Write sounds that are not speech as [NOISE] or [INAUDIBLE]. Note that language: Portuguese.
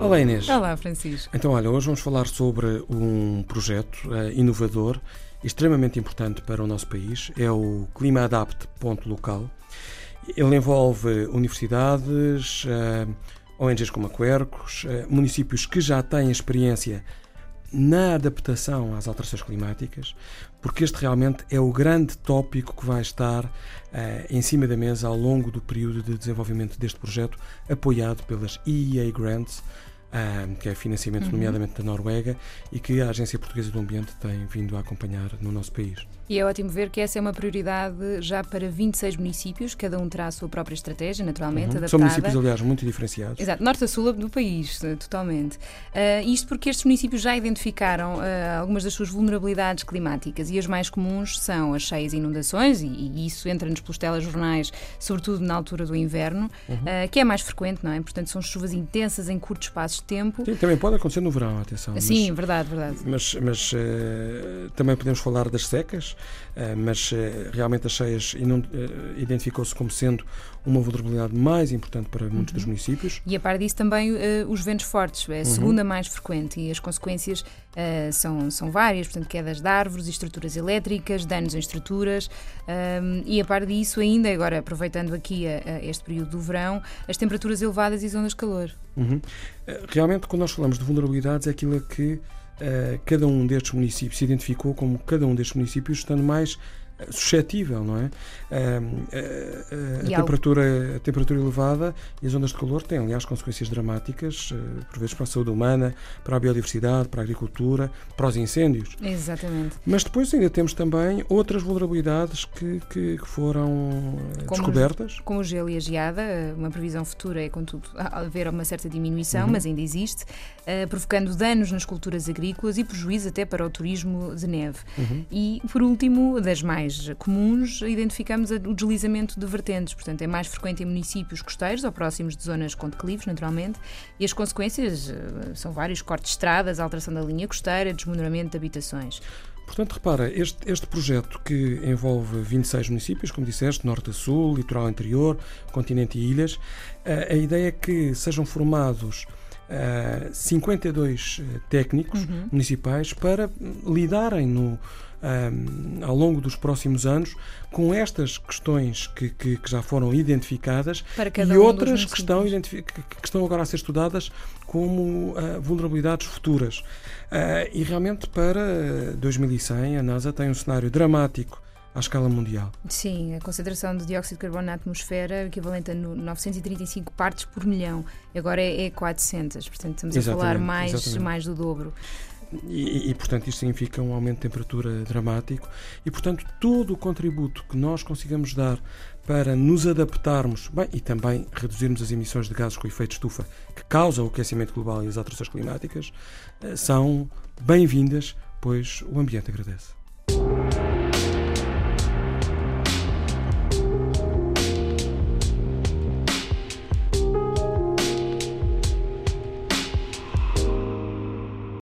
Olá Inês. Olá Francisco. Então olha, hoje vamos falar sobre um projeto uh, inovador, extremamente importante para o nosso país, é o Clima Adapt Ponto Local. Ele envolve universidades, uh, ONGs como a Quercos, uh, municípios que já têm experiência na adaptação às alterações climáticas, porque este realmente é o grande tópico que vai estar uh, em cima da mesa ao longo do período de desenvolvimento deste projeto, apoiado pelas EEA Grants, que é financiamento uhum. nomeadamente da Noruega, e que a Agência Portuguesa do Ambiente tem vindo a acompanhar no nosso país. E é ótimo ver que essa é uma prioridade já para 26 municípios, cada um terá a sua própria estratégia, naturalmente, uhum. adaptada. São municípios, aliás, muito diferenciados. Exato, norte a sul do país, eh, totalmente. Uh, isto porque estes municípios já identificaram uh, algumas das suas vulnerabilidades climáticas e as mais comuns são as cheias e inundações, e, e isso entra-nos pelos telejornais, sobretudo na altura do inverno, uhum. uh, que é mais frequente, não é? Portanto, são chuvas intensas em curtos espaços tempo. Sim, também pode acontecer no verão, atenção. Sim, mas, verdade, verdade. Mas, mas também podemos falar das secas, eh, mas eh, realmente as cheias identificou-se como sendo uma vulnerabilidade mais importante para muitos uhum. dos municípios. E a par disso também uh, os ventos fortes, é a uhum. segunda uhum. mais frequente e as consequências uh, são, são várias, portanto quedas de árvores estruturas elétricas, danos em estruturas um, e a par disso ainda, agora aproveitando aqui a, a este período do verão, as temperaturas elevadas e zonas de calor. Uhum. Realmente quando nós falamos de vulnerabilidades é aquilo que uh, cada um destes municípios se identificou como cada um destes municípios estando mais suscetível, não é? A, a, a temperatura, a temperatura elevada e as ondas de calor têm, aliás, consequências dramáticas, eh, por vezes para a saúde humana, para a biodiversidade, para a agricultura, para os incêndios. Exatamente. Mas depois ainda temos também outras vulnerabilidades que, que, que foram eh, como descobertas. O, como o gelo e a geada, uma previsão futura é, contudo, [LAUGHS] haver uma certa diminuição, uhum. mas ainda existe, uh, provocando danos nas culturas agrícolas e prejuízo até para o turismo de neve. Uhum. E, por último, das mais mais comuns, identificamos o deslizamento de vertentes. Portanto, é mais frequente em municípios costeiros ou próximos de zonas com declives, naturalmente, e as consequências eh, são vários: cortes de estradas, alteração da linha costeira, desmoronamento de habitações. Portanto, repara, este, este projeto que envolve 26 municípios, como disseste, norte a sul, litoral interior, continente e ilhas, a, eh, a ideia é que sejam formados uh, 52 técnicos uhum. municipais para lidarem no um, ao longo dos próximos anos com estas questões que, que, que já foram identificadas e um outras que estão, que, que estão agora a ser estudadas como uh, vulnerabilidades futuras. Uh, e realmente para 2100 a NASA tem um cenário dramático à escala mundial. Sim, a concentração de dióxido de carbono na atmosfera é equivalente a 935 partes por milhão. Agora é, é 400, portanto estamos exatamente, a falar mais, mais do dobro. E, e, portanto, isto significa um aumento de temperatura dramático e, portanto, todo o contributo que nós consigamos dar para nos adaptarmos bem, e também reduzirmos as emissões de gases com efeito estufa que causam o aquecimento global e as alterações climáticas eh, são bem-vindas, pois o ambiente agradece.